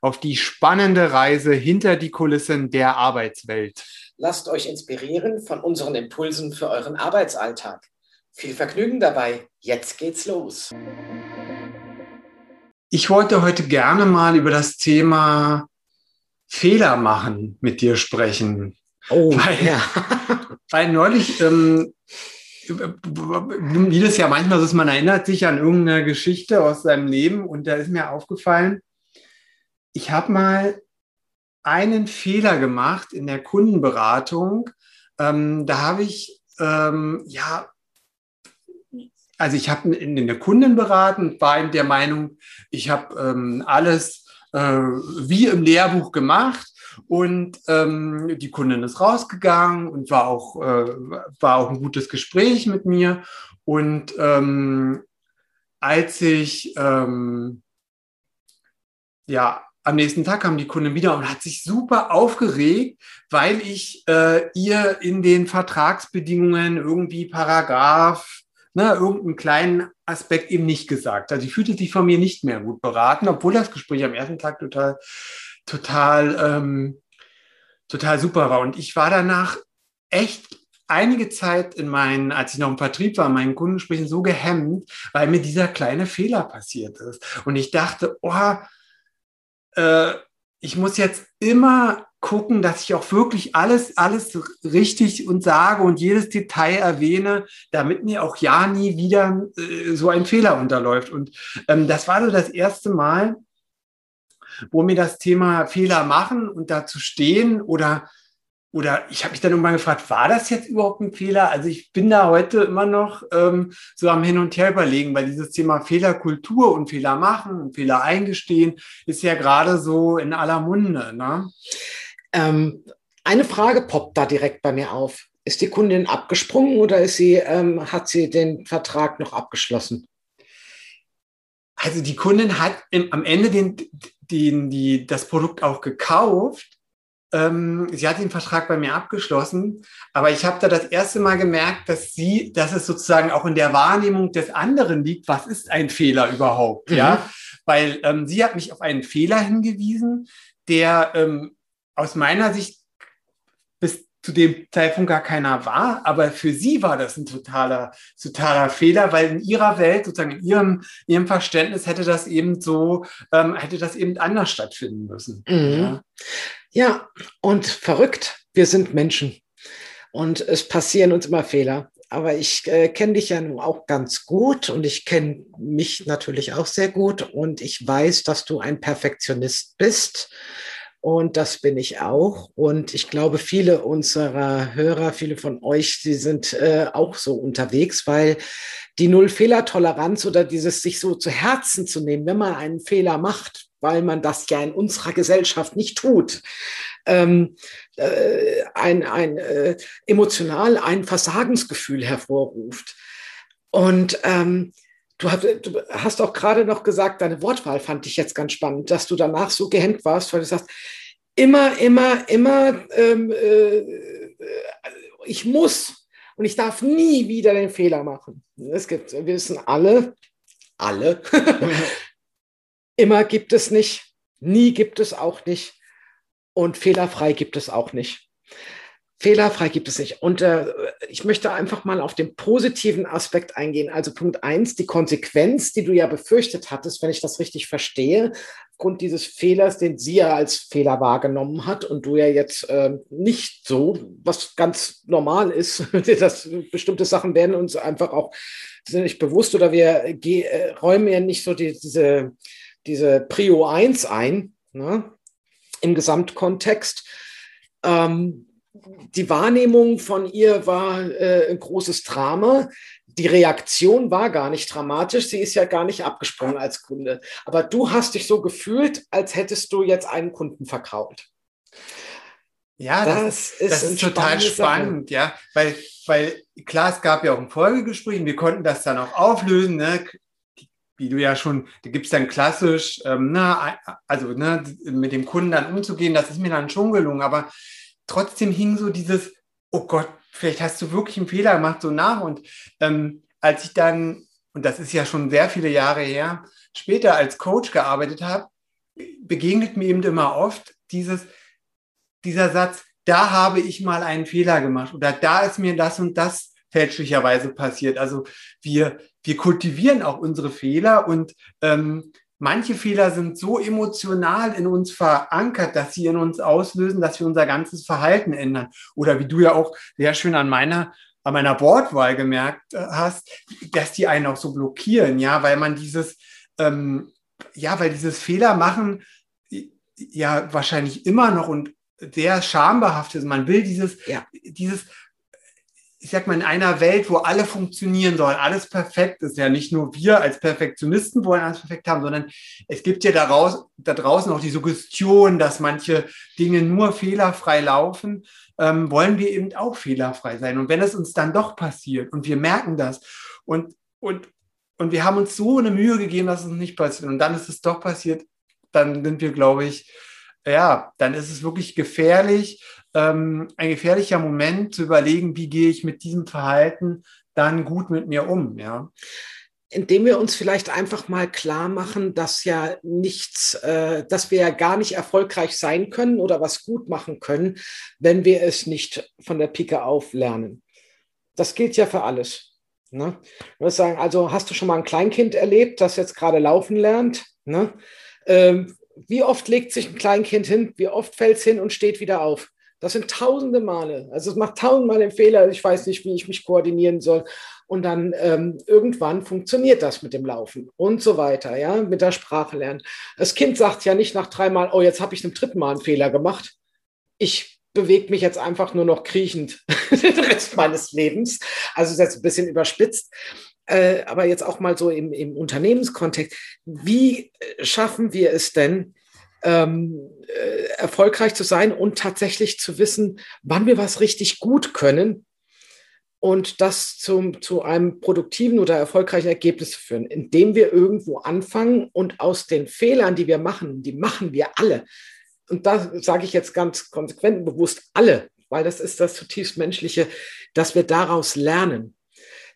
auf die spannende Reise hinter die Kulissen der Arbeitswelt. Lasst euch inspirieren von unseren Impulsen für euren Arbeitsalltag. Viel Vergnügen dabei. Jetzt geht's los. Ich wollte heute gerne mal über das Thema Fehler machen mit dir sprechen. Oh, weil, ja. weil neulich, ähm, wie das ja manchmal so ist, man erinnert sich an irgendeine Geschichte aus seinem Leben und da ist mir aufgefallen, ich habe mal einen Fehler gemacht in der Kundenberatung. Ähm, da habe ich, ähm, ja, also ich habe in der Kunden beraten, war in der Meinung, ich habe ähm, alles äh, wie im Lehrbuch gemacht und ähm, die Kundin ist rausgegangen und war auch, äh, war auch ein gutes Gespräch mit mir. Und ähm, als ich ähm, ja am nächsten Tag kam die Kundin wieder und hat sich super aufgeregt, weil ich äh, ihr in den Vertragsbedingungen irgendwie Paragraph, ne, irgendeinen kleinen Aspekt eben nicht gesagt. Also sie fühlte sich von mir nicht mehr gut beraten, obwohl das Gespräch am ersten Tag total, total, ähm, total super war. Und ich war danach echt einige Zeit in meinen, als ich noch im Vertrieb war, in meinen Kundensprechen so gehemmt, weil mir dieser kleine Fehler passiert ist. Und ich dachte, oh, äh, ich muss jetzt immer gucken, dass ich auch wirklich alles, alles richtig und sage und jedes Detail erwähne, damit mir auch ja nie wieder äh, so ein Fehler unterläuft. Und ähm, das war so das erste Mal, wo mir das Thema Fehler machen und dazu stehen oder oder ich habe mich dann irgendwann gefragt, war das jetzt überhaupt ein Fehler? Also ich bin da heute immer noch ähm, so am Hin und Her überlegen, weil dieses Thema Fehlerkultur und Fehler machen und Fehler eingestehen ist ja gerade so in aller Munde. Ne? Ähm, eine Frage poppt da direkt bei mir auf. Ist die Kundin abgesprungen oder ist sie, ähm, hat sie den Vertrag noch abgeschlossen? Also die Kundin hat im, am Ende den, den, die, das Produkt auch gekauft ähm, sie hat den Vertrag bei mir abgeschlossen, aber ich habe da das erste Mal gemerkt, dass sie, dass es sozusagen auch in der Wahrnehmung des anderen liegt, was ist ein Fehler überhaupt, mhm. ja? Weil ähm, sie hat mich auf einen Fehler hingewiesen, der ähm, aus meiner Sicht zu dem Zeitpunkt gar keiner war, aber für sie war das ein totaler, totaler Fehler, weil in ihrer Welt, sozusagen in ihrem, ihrem Verständnis hätte das eben so, ähm, hätte das eben anders stattfinden müssen. Mhm. Ja. Ja, und verrückt, wir sind Menschen und es passieren uns immer Fehler. Aber ich äh, kenne dich ja nun auch ganz gut und ich kenne mich natürlich auch sehr gut und ich weiß, dass du ein Perfektionist bist. Und das bin ich auch. Und ich glaube, viele unserer Hörer, viele von euch, sie sind äh, auch so unterwegs, weil die Null-Fehler-Toleranz oder dieses sich so zu Herzen zu nehmen, wenn man einen Fehler macht, weil man das ja in unserer Gesellschaft nicht tut. Ähm, äh, ein, ein äh, emotional ein Versagensgefühl hervorruft. Und ähm, du, hast, du hast auch gerade noch gesagt, deine Wortwahl fand ich jetzt ganz spannend, dass du danach so gehemmt warst, weil du sagst, immer, immer, immer, ähm, äh, ich muss und ich darf nie wieder den Fehler machen. Es gibt, wir wissen alle, alle, Immer gibt es nicht, nie gibt es auch nicht und fehlerfrei gibt es auch nicht. Fehlerfrei gibt es nicht. Und äh, ich möchte einfach mal auf den positiven Aspekt eingehen. Also Punkt eins, die Konsequenz, die du ja befürchtet hattest, wenn ich das richtig verstehe, aufgrund dieses Fehlers, den sie ja als Fehler wahrgenommen hat und du ja jetzt äh, nicht so, was ganz normal ist, dass bestimmte Sachen werden uns einfach auch sind nicht bewusst oder wir äh, räumen ja nicht so die, diese diese Prio 1 ein ne, im Gesamtkontext. Ähm, die Wahrnehmung von ihr war äh, ein großes Drama. Die Reaktion war gar nicht dramatisch. Sie ist ja gar nicht abgesprungen als Kunde. Aber du hast dich so gefühlt, als hättest du jetzt einen Kunden verkrault. Ja, das, das ist, das ist total spannend, Sache. ja, weil, weil klar, es gab ja auch ein Folgegespräch, wir konnten das dann auch auflösen, ne? wie du ja schon, da gibt es dann klassisch, ähm, na, also ne, mit dem Kunden dann umzugehen, das ist mir dann schon gelungen, aber trotzdem hing so dieses, oh Gott, vielleicht hast du wirklich einen Fehler gemacht, so nach. Und ähm, als ich dann, und das ist ja schon sehr viele Jahre her, später als Coach gearbeitet habe, begegnet mir eben immer oft dieses, dieser Satz, da habe ich mal einen Fehler gemacht oder da ist mir das und das fälschlicherweise passiert. Also wir, wir kultivieren auch unsere Fehler und ähm, manche Fehler sind so emotional in uns verankert, dass sie in uns auslösen, dass wir unser ganzes Verhalten ändern. Oder wie du ja auch sehr schön an meiner an meiner Wortwahl gemerkt äh, hast, dass die einen auch so blockieren, ja, weil man dieses, ähm, ja, weil dieses Fehler machen ja wahrscheinlich immer noch und sehr schambehaftet ist. Man will dieses, ja. dieses ich sag mal, in einer Welt, wo alle funktionieren sollen, alles perfekt ist, ja nicht nur wir als Perfektionisten wollen alles perfekt haben, sondern es gibt ja daraus, da draußen auch die Suggestion, dass manche Dinge nur fehlerfrei laufen, ähm, wollen wir eben auch fehlerfrei sein. Und wenn es uns dann doch passiert und wir merken das und, und, und wir haben uns so eine Mühe gegeben, dass es nicht passiert und dann ist es doch passiert, dann sind wir, glaube ich, ja, dann ist es wirklich gefährlich, ähm, ein gefährlicher Moment zu überlegen, wie gehe ich mit diesem Verhalten dann gut mit mir um, ja. Indem wir uns vielleicht einfach mal klar machen, dass ja nichts, äh, dass wir ja gar nicht erfolgreich sein können oder was gut machen können, wenn wir es nicht von der Pike auf lernen. Das gilt ja für alles. Ne? Sagen, also hast du schon mal ein Kleinkind erlebt, das jetzt gerade laufen lernt? Ne? Ähm, wie oft legt sich ein Kleinkind hin? Wie oft fällt es hin und steht wieder auf? Das sind tausende Male. Also es macht tausendmal den Fehler. Ich weiß nicht, wie ich mich koordinieren soll. Und dann ähm, irgendwann funktioniert das mit dem Laufen und so weiter, ja, mit der Sprache lernen. Das Kind sagt ja nicht nach dreimal, oh, jetzt habe ich zum dritten Mal einen Fehler gemacht. Ich bewege mich jetzt einfach nur noch kriechend den Rest meines Lebens. Also ist jetzt ein bisschen überspitzt. Äh, aber jetzt auch mal so im, im Unternehmenskontext. Wie schaffen wir es denn, ähm, äh, erfolgreich zu sein und tatsächlich zu wissen, wann wir was richtig gut können und das zum, zu einem produktiven oder erfolgreichen Ergebnis führen, indem wir irgendwo anfangen und aus den Fehlern, die wir machen, die machen wir alle. Und da sage ich jetzt ganz konsequent und bewusst alle, weil das ist das zutiefst menschliche, dass wir daraus lernen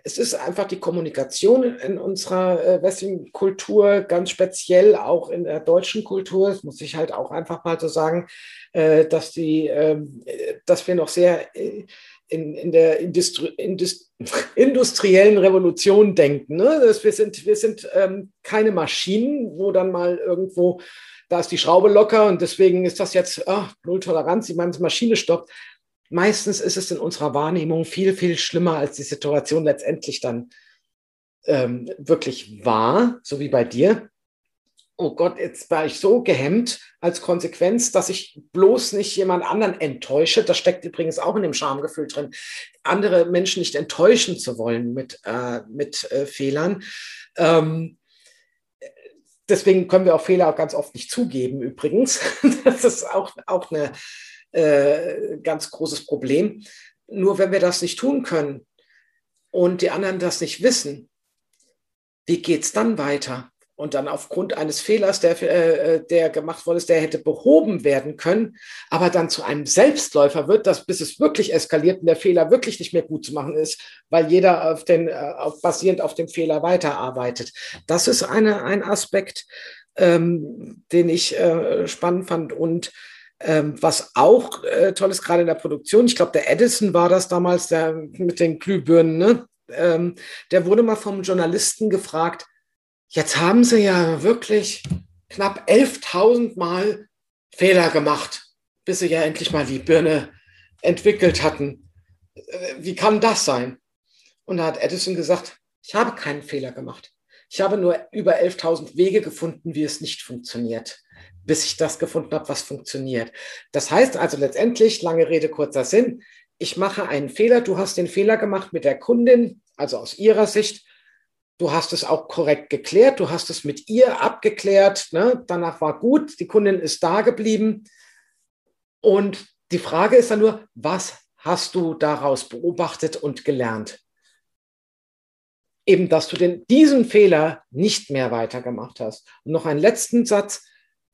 es ist einfach die Kommunikation in unserer äh, westlichen Kultur, ganz speziell auch in der deutschen Kultur, das muss ich halt auch einfach mal so sagen, äh, dass, die, äh, dass wir noch sehr äh, in, in der Industri Indust industriellen Revolution denken. Ne? Wir sind, wir sind ähm, keine Maschinen, wo dann mal irgendwo, da ist die Schraube locker und deswegen ist das jetzt oh, Null Toleranz, die Maschine stoppt meistens ist es in unserer Wahrnehmung viel, viel schlimmer, als die Situation letztendlich dann ähm, wirklich war, so wie bei dir. Oh Gott, jetzt war ich so gehemmt als Konsequenz, dass ich bloß nicht jemand anderen enttäusche. Das steckt übrigens auch in dem Schamgefühl drin, andere Menschen nicht enttäuschen zu wollen mit, äh, mit äh, Fehlern. Ähm, deswegen können wir auch Fehler auch ganz oft nicht zugeben, übrigens. Das ist auch, auch eine, äh, ganz großes Problem. Nur wenn wir das nicht tun können und die anderen das nicht wissen, wie geht es dann weiter? Und dann aufgrund eines Fehlers, der, äh, der gemacht worden ist, der hätte behoben werden können, aber dann zu einem Selbstläufer wird, dass bis es wirklich eskaliert und der Fehler wirklich nicht mehr gut zu machen ist, weil jeder auf den, äh, auf, basierend auf dem Fehler weiterarbeitet. Das ist eine, ein Aspekt, ähm, den ich äh, spannend fand. Und ähm, was auch äh, toll ist, gerade in der Produktion, ich glaube, der Edison war das damals, der mit den Glühbirnen, ne? ähm, der wurde mal vom Journalisten gefragt, jetzt haben sie ja wirklich knapp 11.000 Mal Fehler gemacht, bis sie ja endlich mal die Birne entwickelt hatten. Äh, wie kann das sein? Und da hat Edison gesagt, ich habe keinen Fehler gemacht. Ich habe nur über 11.000 Wege gefunden, wie es nicht funktioniert bis ich das gefunden habe, was funktioniert. Das heißt also letztendlich, lange Rede, kurzer Sinn, ich mache einen Fehler, du hast den Fehler gemacht mit der Kundin, also aus ihrer Sicht, du hast es auch korrekt geklärt, du hast es mit ihr abgeklärt, ne? danach war gut, die Kundin ist da geblieben Und die Frage ist dann nur, was hast du daraus beobachtet und gelernt? Eben, dass du den, diesen Fehler nicht mehr weitergemacht hast. Und noch einen letzten Satz.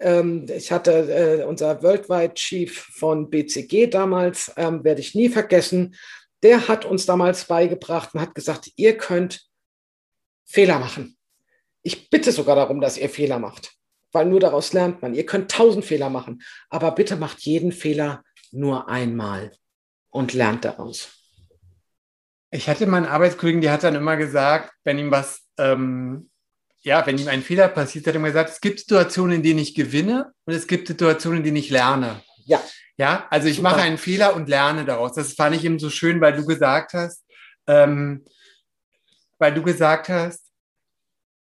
Ähm, ich hatte äh, unser Worldwide Chief von BCG damals, ähm, werde ich nie vergessen. Der hat uns damals beigebracht und hat gesagt, ihr könnt Fehler machen. Ich bitte sogar darum, dass ihr Fehler macht, weil nur daraus lernt man. Ihr könnt tausend Fehler machen, aber bitte macht jeden Fehler nur einmal und lernt daraus. Ich hatte meinen Arbeitskollegen, der hat dann immer gesagt, wenn ihm was, ähm, ja, wenn ihm ein Fehler passiert, hat er immer gesagt, es gibt Situationen, in denen ich gewinne und es gibt Situationen, in denen ich lerne. Ja. Ja, also ich Super. mache einen Fehler und lerne daraus. Das fand ich eben so schön, weil du gesagt hast, ähm, weil du gesagt hast,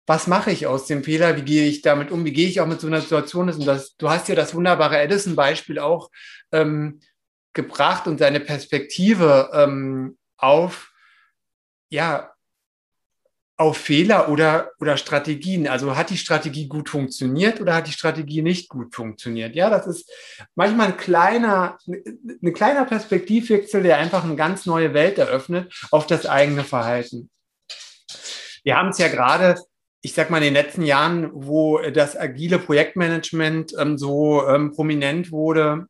was mache ich aus dem Fehler? Wie gehe ich damit um? Wie gehe ich auch mit so einer Situation? Und das, du hast ja das wunderbare Edison-Beispiel auch ähm, gebracht und seine Perspektive ähm, auf, ja, auf Fehler oder, oder Strategien. Also hat die Strategie gut funktioniert oder hat die Strategie nicht gut funktioniert? Ja, das ist manchmal ein kleiner, ein kleiner Perspektivwechsel, der einfach eine ganz neue Welt eröffnet auf das eigene Verhalten. Wir haben es ja gerade ich sag mal, in den letzten Jahren, wo das agile Projektmanagement ähm, so ähm, prominent wurde,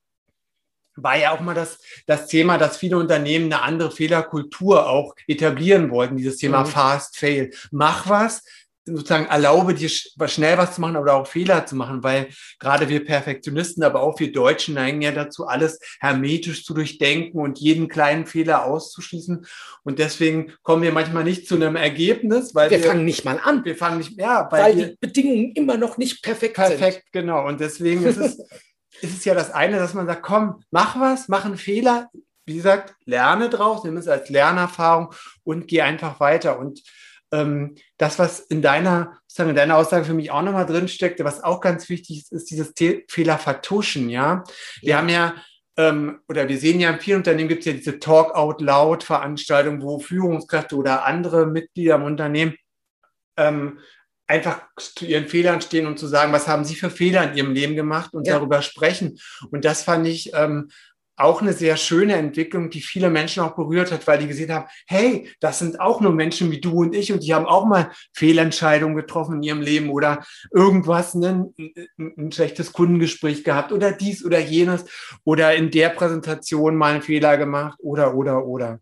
war ja auch mal das, das Thema, dass viele Unternehmen eine andere Fehlerkultur auch etablieren wollten, dieses Thema mhm. Fast Fail. Mach was, sozusagen erlaube dir schnell was zu machen oder auch Fehler zu machen, weil gerade wir Perfektionisten, aber auch wir Deutschen neigen ja dazu, alles hermetisch zu durchdenken und jeden kleinen Fehler auszuschließen. Und deswegen kommen wir manchmal nicht zu einem Ergebnis, weil wir, wir fangen nicht mal an. Wir fangen nicht, ja, weil, weil die Bedingungen immer noch nicht perfekt, perfekt sind. Perfekt, genau. Und deswegen ist es, ist es ja das eine, dass man sagt, komm, mach was, mach einen Fehler. Wie gesagt, lerne draus, nimm es als Lernerfahrung und geh einfach weiter. Und ähm, das, was in deiner, sozusagen in deiner Aussage für mich auch nochmal drin steckte, was auch ganz wichtig ist, ist dieses The Fehler vertuschen, ja. Wir ja. haben ja, ähm, oder wir sehen ja in vielen Unternehmen gibt es ja diese Talk Out Loud Veranstaltungen, wo Führungskräfte oder andere Mitglieder im Unternehmen ähm, einfach zu ihren Fehlern stehen und zu sagen, was haben sie für Fehler in ihrem Leben gemacht und ja. darüber sprechen. Und das fand ich ähm, auch eine sehr schöne Entwicklung, die viele Menschen auch berührt hat, weil die gesehen haben, hey, das sind auch nur Menschen wie du und ich und die haben auch mal Fehlentscheidungen getroffen in ihrem Leben oder irgendwas, ne, ein, ein schlechtes Kundengespräch gehabt oder dies oder jenes oder in der Präsentation mal einen Fehler gemacht oder, oder, oder.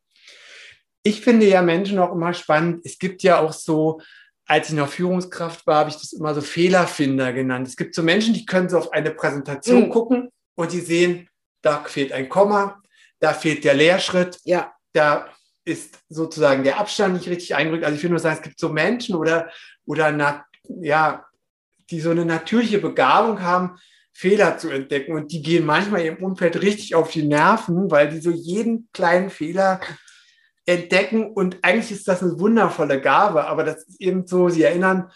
Ich finde ja Menschen auch immer spannend. Es gibt ja auch so, als ich noch Führungskraft war, habe ich das immer so Fehlerfinder genannt. Es gibt so Menschen, die können so auf eine Präsentation mhm. gucken und die sehen, da fehlt ein Komma, da fehlt der Leerschritt, ja. da ist sozusagen der Abstand nicht richtig eingerückt. Also ich will nur sagen, es gibt so Menschen oder, oder na, ja, die so eine natürliche Begabung haben, Fehler zu entdecken. Und die gehen manchmal im Umfeld richtig auf die Nerven, weil die so jeden kleinen Fehler entdecken. Und eigentlich ist das eine wundervolle Gabe, aber das ist eben so, sie erinnern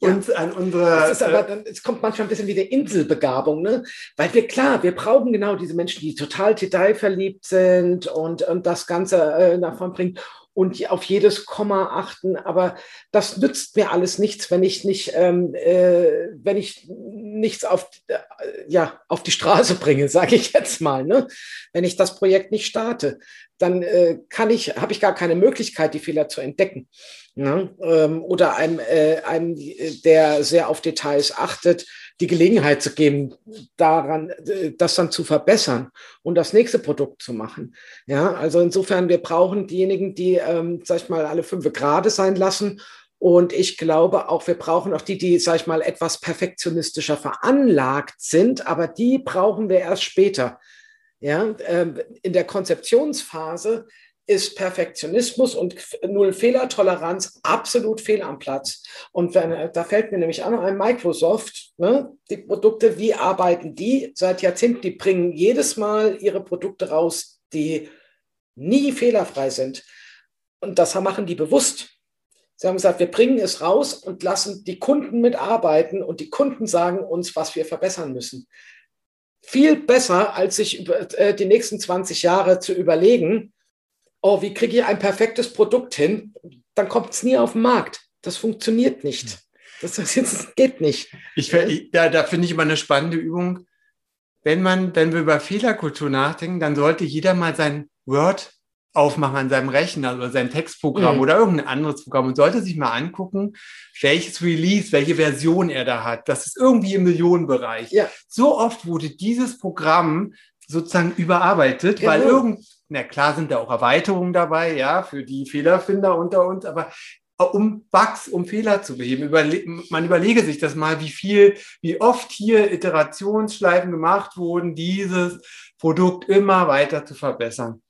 uns an unsere. Es, ist aber äh, es kommt manchmal ein bisschen wie der Inselbegabung, ne? Weil wir, klar, wir brauchen genau diese Menschen, die total detailverliebt sind und, und das Ganze äh, nach vorn bringen und auf jedes Komma achten. Aber das nützt mir alles nichts, wenn ich nicht, ähm, äh, wenn ich nichts auf, äh, ja, auf die Straße bringe, sage ich jetzt mal. Ne? Wenn ich das Projekt nicht starte, dann äh, kann ich, habe ich gar keine Möglichkeit, die Fehler zu entdecken. Ne? Ähm, oder einem, äh, einem, der sehr auf Details achtet, die Gelegenheit zu geben, daran, äh, das dann zu verbessern und das nächste Produkt zu machen. Ja, also insofern, wir brauchen diejenigen, die, ähm, sag ich mal, alle fünf Grade sein lassen. Und ich glaube auch, wir brauchen auch die, die, sag ich mal, etwas perfektionistischer veranlagt sind, aber die brauchen wir erst später. Ja, ähm, in der Konzeptionsphase ist Perfektionismus und Null Fehlertoleranz absolut fehl am Platz. Und wenn, da fällt mir nämlich noch ein Microsoft, ne? die Produkte, wie arbeiten die seit Jahrzehnten? Die bringen jedes Mal ihre Produkte raus, die nie fehlerfrei sind. Und das machen die bewusst. Sie haben gesagt, wir bringen es raus und lassen die Kunden mitarbeiten und die Kunden sagen uns, was wir verbessern müssen. Viel besser, als sich über, äh, die nächsten 20 Jahre zu überlegen, oh, wie kriege ich ein perfektes Produkt hin? Dann kommt es nie auf den Markt. Das funktioniert nicht. Das, das geht nicht. Ich, da, da finde ich immer eine spannende Übung. wenn man, wenn wir über Fehlerkultur nachdenken, dann sollte jeder mal sein Word aufmachen an seinem Rechner oder sein Textprogramm mhm. oder irgendein anderes Programm und sollte sich mal angucken, welches Release, welche Version er da hat. Das ist irgendwie im Millionenbereich. Ja. So oft wurde dieses Programm sozusagen überarbeitet, genau. weil irgend, na klar sind da auch Erweiterungen dabei, ja, für die Fehlerfinder unter uns, aber um Bugs, um Fehler zu beheben. Überle man überlege sich das mal, wie viel, wie oft hier Iterationsschleifen gemacht wurden, dieses Produkt immer weiter zu verbessern.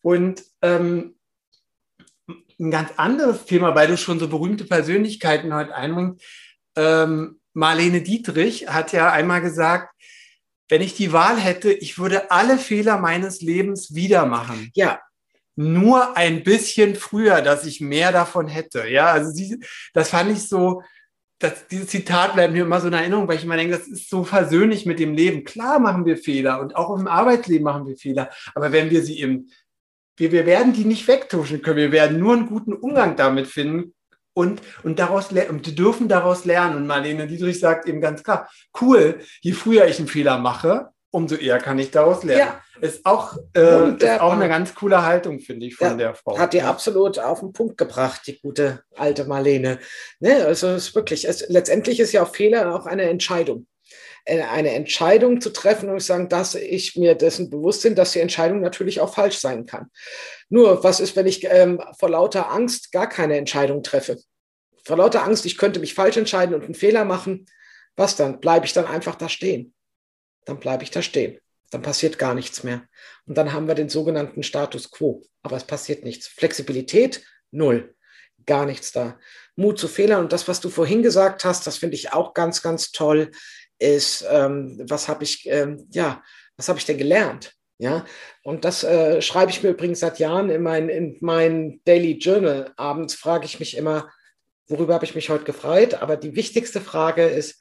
Und ähm, ein ganz anderes Thema, weil du schon so berühmte Persönlichkeiten heute einbringst. Ähm, Marlene Dietrich hat ja einmal gesagt, wenn ich die Wahl hätte, ich würde alle Fehler meines Lebens wieder machen. Ja. Nur ein bisschen früher, dass ich mehr davon hätte. Ja, also sie, das fand ich so, das, dieses Zitat bleibt mir immer so in Erinnerung, weil ich immer denke, das ist so versöhnlich mit dem Leben. Klar machen wir Fehler und auch im Arbeitsleben machen wir Fehler. Aber wenn wir sie im, wir, wir werden die nicht wegtuschen können. Wir werden nur einen guten Umgang damit finden und, und daraus und dürfen daraus lernen. Und Marlene Dietrich sagt eben ganz klar, cool, je früher ich einen Fehler mache, umso eher kann ich daraus lernen. Ja. Ist auch, äh, ist auch eine ganz coole Haltung, finde ich, von ja, der Frau. Hat die absolut auf den Punkt gebracht, die gute alte Marlene. Ne? Also es ist wirklich, es, letztendlich ist ja auch Fehler auch eine Entscheidung. Äh, eine Entscheidung zu treffen und sagen, dass ich mir dessen bewusst bin, dass die Entscheidung natürlich auch falsch sein kann. Nur, was ist, wenn ich ähm, vor lauter Angst gar keine Entscheidung treffe? Vor lauter Angst, ich könnte mich falsch entscheiden und einen Fehler machen. Was dann? Bleibe ich dann einfach da stehen? dann bleibe ich da stehen. Dann passiert gar nichts mehr. Und dann haben wir den sogenannten Status quo. Aber es passiert nichts. Flexibilität, null. Gar nichts da. Mut zu Fehlern. Und das, was du vorhin gesagt hast, das finde ich auch ganz, ganz toll, ist, ähm, was habe ich, ähm, ja, was habe ich denn gelernt? Ja, und das äh, schreibe ich mir übrigens seit Jahren in mein, in mein Daily Journal. Abends frage ich mich immer, worüber habe ich mich heute gefreut? Aber die wichtigste Frage ist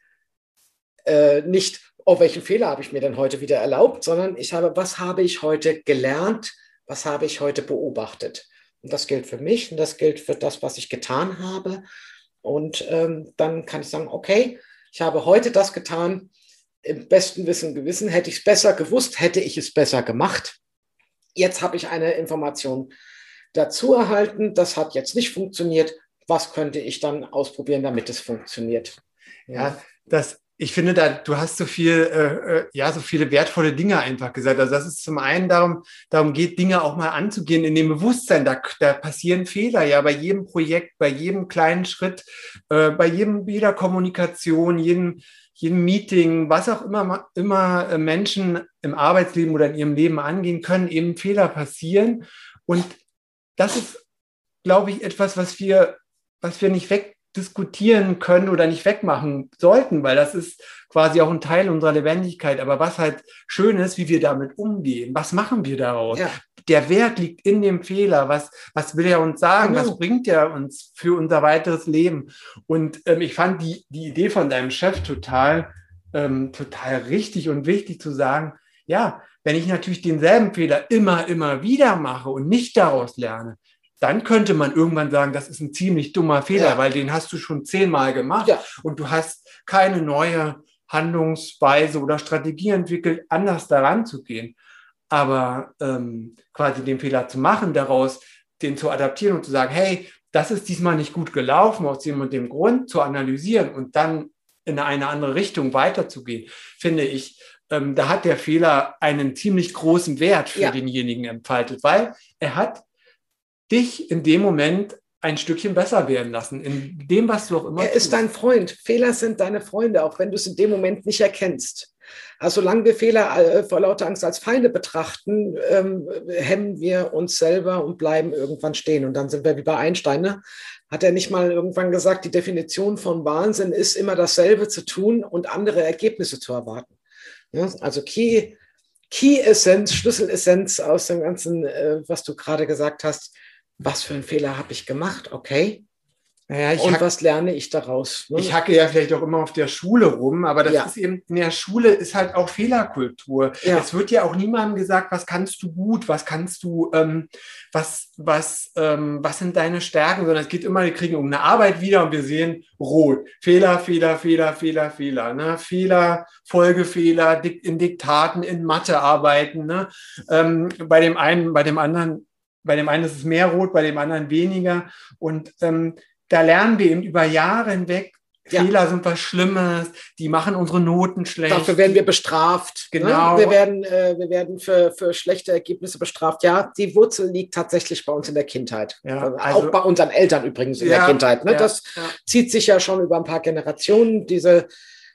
äh, nicht, oh, welchen Fehler habe ich mir denn heute wieder erlaubt, sondern ich habe, was habe ich heute gelernt, was habe ich heute beobachtet. Und das gilt für mich und das gilt für das, was ich getan habe. Und ähm, dann kann ich sagen, okay, ich habe heute das getan, im besten Wissen und Gewissen. Hätte ich es besser gewusst, hätte ich es besser gemacht. Jetzt habe ich eine Information dazu erhalten, das hat jetzt nicht funktioniert. Was könnte ich dann ausprobieren, damit es funktioniert? Ja, das ich finde, da, du hast so viel, äh, äh, ja, so viele wertvolle Dinge einfach gesagt. Also das ist zum einen darum, darum geht, Dinge auch mal anzugehen in dem Bewusstsein. Da, da passieren Fehler, ja, bei jedem Projekt, bei jedem kleinen Schritt, äh, bei jedem, jeder Kommunikation, jedem, jedem Meeting, was auch immer, immer äh, Menschen im Arbeitsleben oder in ihrem Leben angehen, können eben Fehler passieren. Und das ist, glaube ich, etwas, was wir, was wir nicht weg diskutieren können oder nicht wegmachen sollten, weil das ist quasi auch ein Teil unserer Lebendigkeit. Aber was halt schön ist, wie wir damit umgehen. Was machen wir daraus? Ja. Der Wert liegt in dem Fehler. Was, was will er uns sagen? Genau. Was bringt er uns für unser weiteres Leben? Und ähm, ich fand die, die Idee von deinem Chef total, ähm, total richtig und wichtig zu sagen, ja, wenn ich natürlich denselben Fehler immer, immer wieder mache und nicht daraus lerne, dann könnte man irgendwann sagen, das ist ein ziemlich dummer Fehler, ja. weil den hast du schon zehnmal gemacht ja. und du hast keine neue Handlungsweise oder Strategie entwickelt, anders daran zu gehen. Aber ähm, quasi den Fehler zu machen, daraus den zu adaptieren und zu sagen, hey, das ist diesmal nicht gut gelaufen, aus dem und dem Grund zu analysieren und dann in eine andere Richtung weiterzugehen, finde ich, ähm, da hat der Fehler einen ziemlich großen Wert für ja. denjenigen entfaltet, weil er hat dich in dem Moment ein Stückchen besser werden lassen, in dem, was du auch immer Er tust. ist dein Freund. Fehler sind deine Freunde, auch wenn du es in dem Moment nicht erkennst. Also solange wir Fehler äh, vor lauter Angst als Feinde betrachten, ähm, hemmen wir uns selber und bleiben irgendwann stehen. Und dann sind wir wie bei Einstein. Ne? Hat er nicht mal irgendwann gesagt, die Definition von Wahnsinn ist immer dasselbe zu tun und andere Ergebnisse zu erwarten. Ja? Also Key, Key Essenz, Schlüsselessenz aus dem Ganzen, äh, was du gerade gesagt hast, was für einen Fehler habe ich gemacht? Okay, Ja, und hack, was lerne ich daraus? Ne? Ich hacke ja vielleicht auch immer auf der Schule rum, aber das ja. ist eben, in der Schule ist halt auch Fehlerkultur. Ja. Es wird ja auch niemandem gesagt, was kannst du gut, was kannst du, ähm, was, was, ähm, was sind deine Stärken, sondern es geht immer, wir kriegen irgendeine Arbeit wieder und wir sehen rot. Fehler, Fehler, Fehler, Fehler, Fehler. Ne? Fehler, Folgefehler, in Diktaten, in Mathearbeiten. Ne? Ähm, bei dem einen, bei dem anderen bei dem einen ist es mehr rot, bei dem anderen weniger. Und ähm, da lernen wir eben über Jahre hinweg, ja. Fehler sind was Schlimmes, die machen unsere Noten schlecht. Dafür werden wir bestraft. Ne? Genau. Ne? Wir werden, äh, wir werden für, für schlechte Ergebnisse bestraft. Ja, die Wurzel liegt tatsächlich bei uns in der Kindheit. Ja, also, auch bei unseren Eltern übrigens in ja, der Kindheit. Ne? das zieht sich ja schon über ein paar Generationen, diese.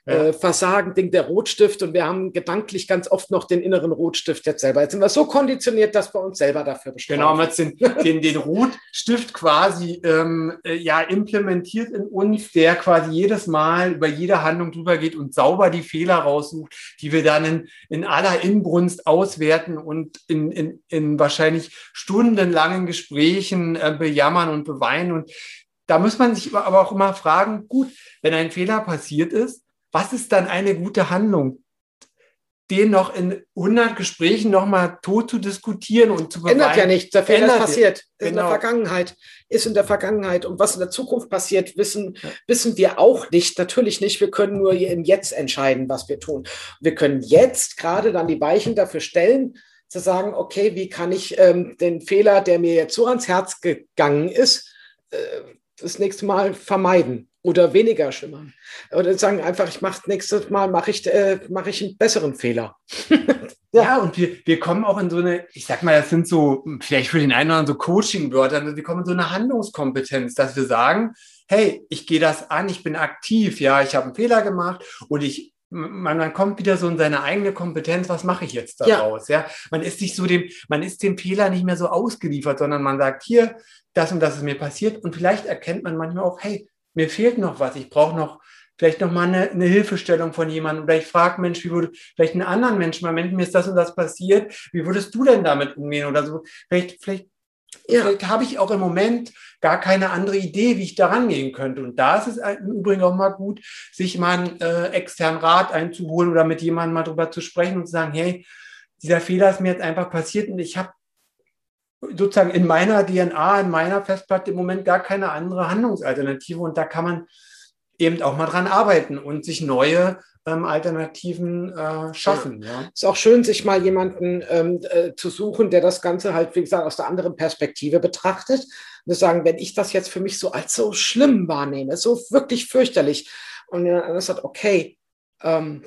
Äh, Versagen, Ding der Rotstift und wir haben gedanklich ganz oft noch den inneren Rotstift jetzt selber. Jetzt sind wir so konditioniert, dass wir uns selber dafür bestimmen. Genau, wir haben den, den, den Rotstift quasi ähm, äh, ja implementiert in uns, der quasi jedes Mal über jede Handlung drüber geht und sauber die Fehler raussucht, die wir dann in, in aller Inbrunst auswerten und in, in, in wahrscheinlich stundenlangen Gesprächen äh, bejammern und beweinen und da muss man sich aber auch immer fragen, gut, wenn ein Fehler passiert ist, was ist dann eine gute Handlung? Den noch in 100 Gesprächen nochmal tot zu diskutieren und zu beweinen. Ändert ja nichts. Der Fehler ist passiert. Ist genau. in der genau. Vergangenheit. Ist in der Vergangenheit. Und was in der Zukunft passiert, wissen, ja. wissen wir auch nicht. Natürlich nicht. Wir können nur im Jetzt entscheiden, was wir tun. Wir können jetzt gerade dann die Weichen dafür stellen, zu sagen, okay, wie kann ich ähm, den Fehler, der mir jetzt so ans Herz gegangen ist, äh, das nächste Mal vermeiden oder weniger schlimmer. Oder sagen einfach, ich mache nächstes Mal mache ich, äh, mach ich einen besseren Fehler. ja. ja, und wir, wir kommen auch in so eine, ich sag mal, das sind so, vielleicht für den einen oder anderen so Coaching-Wörter, also wir kommen in so eine Handlungskompetenz, dass wir sagen, hey, ich gehe das an, ich bin aktiv, ja, ich habe einen Fehler gemacht und ich man, man kommt wieder so in seine eigene Kompetenz, was mache ich jetzt daraus? Ja. ja. Man ist sich so dem, man ist dem Fehler nicht mehr so ausgeliefert, sondern man sagt, hier, das und das ist mir passiert. Und vielleicht erkennt man manchmal auch, hey, mir fehlt noch was, ich brauche noch vielleicht noch mal eine, eine, Hilfestellung von jemandem oder ich frage Mensch, wie würde vielleicht einen anderen Menschen, mal Mensch, mir ist das und das passiert, wie würdest du denn damit umgehen oder so? Vielleicht, vielleicht, ja. vielleicht habe ich auch im Moment gar keine andere Idee, wie ich da rangehen könnte. Und da ist es im Übrigen auch mal gut, sich mal einen äh, externen Rat einzuholen oder mit jemandem mal drüber zu sprechen und zu sagen, hey, dieser Fehler ist mir jetzt einfach passiert und ich habe sozusagen in meiner DNA, in meiner Festplatte im Moment gar keine andere Handlungsalternative und da kann man eben auch mal dran arbeiten und sich neue ähm, Alternativen äh, schaffen. Ja. ja. Ist auch schön, sich mal jemanden ähm, äh, zu suchen, der das Ganze halt, wie gesagt, aus der anderen Perspektive betrachtet. Und sagen, wenn ich das jetzt für mich so als so schlimm wahrnehme, so wirklich fürchterlich, und dann sagt, okay, ähm,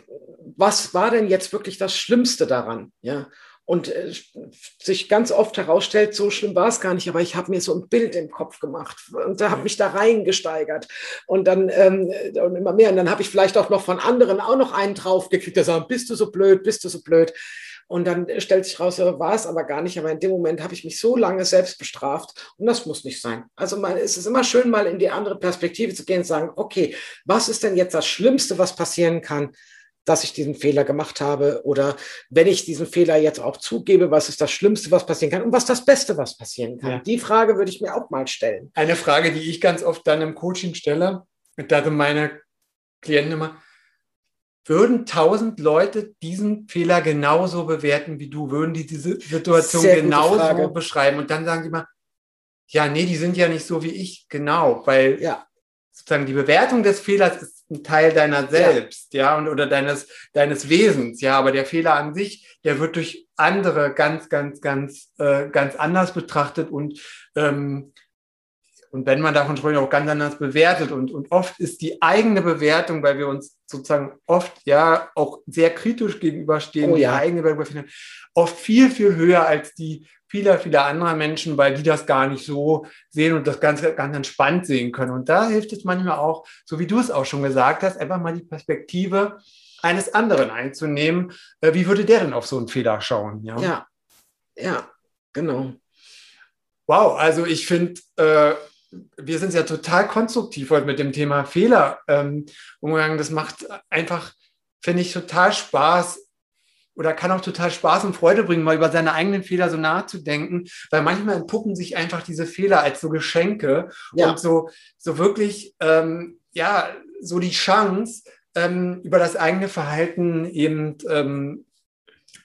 was war denn jetzt wirklich das Schlimmste daran? Ja und äh, sich ganz oft herausstellt, so schlimm war es gar nicht, aber ich habe mir so ein Bild im Kopf gemacht und da habe mich da reingesteigert. Und dann ähm, und immer mehr. Und dann habe ich vielleicht auch noch von anderen auch noch einen draufgekriegt, der sagt, bist du so blöd, bist du so blöd? Und dann stellt sich raus, war es aber gar nicht, aber in dem Moment habe ich mich so lange selbst bestraft und das muss nicht sein. Also mal, es ist immer schön, mal in die andere Perspektive zu gehen und sagen, okay, was ist denn jetzt das Schlimmste, was passieren kann? Dass ich diesen Fehler gemacht habe oder wenn ich diesen Fehler jetzt auch zugebe, was ist das Schlimmste, was passieren kann und was das Beste, was passieren kann. Ja. Die Frage würde ich mir auch mal stellen. Eine Frage, die ich ganz oft dann im Coaching stelle, da sind meine Klienten immer, würden tausend Leute diesen Fehler genauso bewerten wie du? Würden die diese Situation genauso beschreiben? Und dann sagen sie mal, ja, nee, die sind ja nicht so wie ich. Genau, weil ja. Sozusagen die Bewertung des Fehlers ist ein Teil deiner selbst, ja, ja und, oder deines, deines Wesens, ja, aber der Fehler an sich, der wird durch andere ganz, ganz, ganz, äh, ganz anders betrachtet und ähm, und wenn man davon spricht, auch ganz anders bewertet. Und, und oft ist die eigene Bewertung, weil wir uns sozusagen oft ja auch sehr kritisch gegenüberstehen, oh, ja. die eigene Bewertung oft viel, viel höher als die vieler, vieler anderer Menschen, weil die das gar nicht so sehen und das ganz, ganz entspannt sehen können. Und da hilft es manchmal auch, so wie du es auch schon gesagt hast, einfach mal die Perspektive eines anderen einzunehmen. Äh, wie würde der denn auf so einen Fehler schauen? Ja, ja, ja genau. Wow, also ich finde, äh, wir sind ja total konstruktiv heute mit dem Thema Fehler ähm, umgegangen. Das macht einfach, finde ich, total Spaß, oder kann auch total Spaß und Freude bringen, mal über seine eigenen Fehler so nachzudenken, weil manchmal entpuppen sich einfach diese Fehler als so Geschenke ja. und so, so wirklich, ähm, ja, so die Chance, ähm, über das eigene Verhalten eben ähm,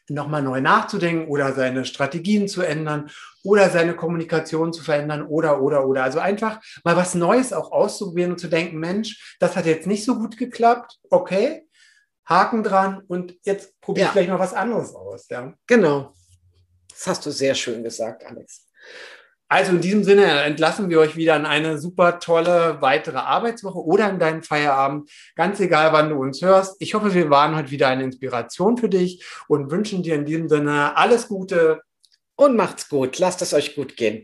nochmal neu nachzudenken oder seine Strategien zu ändern oder seine Kommunikation zu verändern oder, oder, oder. Also einfach mal was Neues auch auszuprobieren und zu denken, Mensch, das hat jetzt nicht so gut geklappt, okay, Haken dran und jetzt probiere ich vielleicht mal was anderes aus. Ja. Genau. Das hast du sehr schön gesagt, Alex. Also in diesem Sinne entlassen wir euch wieder in eine super tolle weitere Arbeitswoche oder in deinen Feierabend. Ganz egal, wann du uns hörst. Ich hoffe, wir waren heute wieder eine Inspiration für dich und wünschen dir in diesem Sinne alles Gute. Und macht's gut. Lasst es euch gut gehen.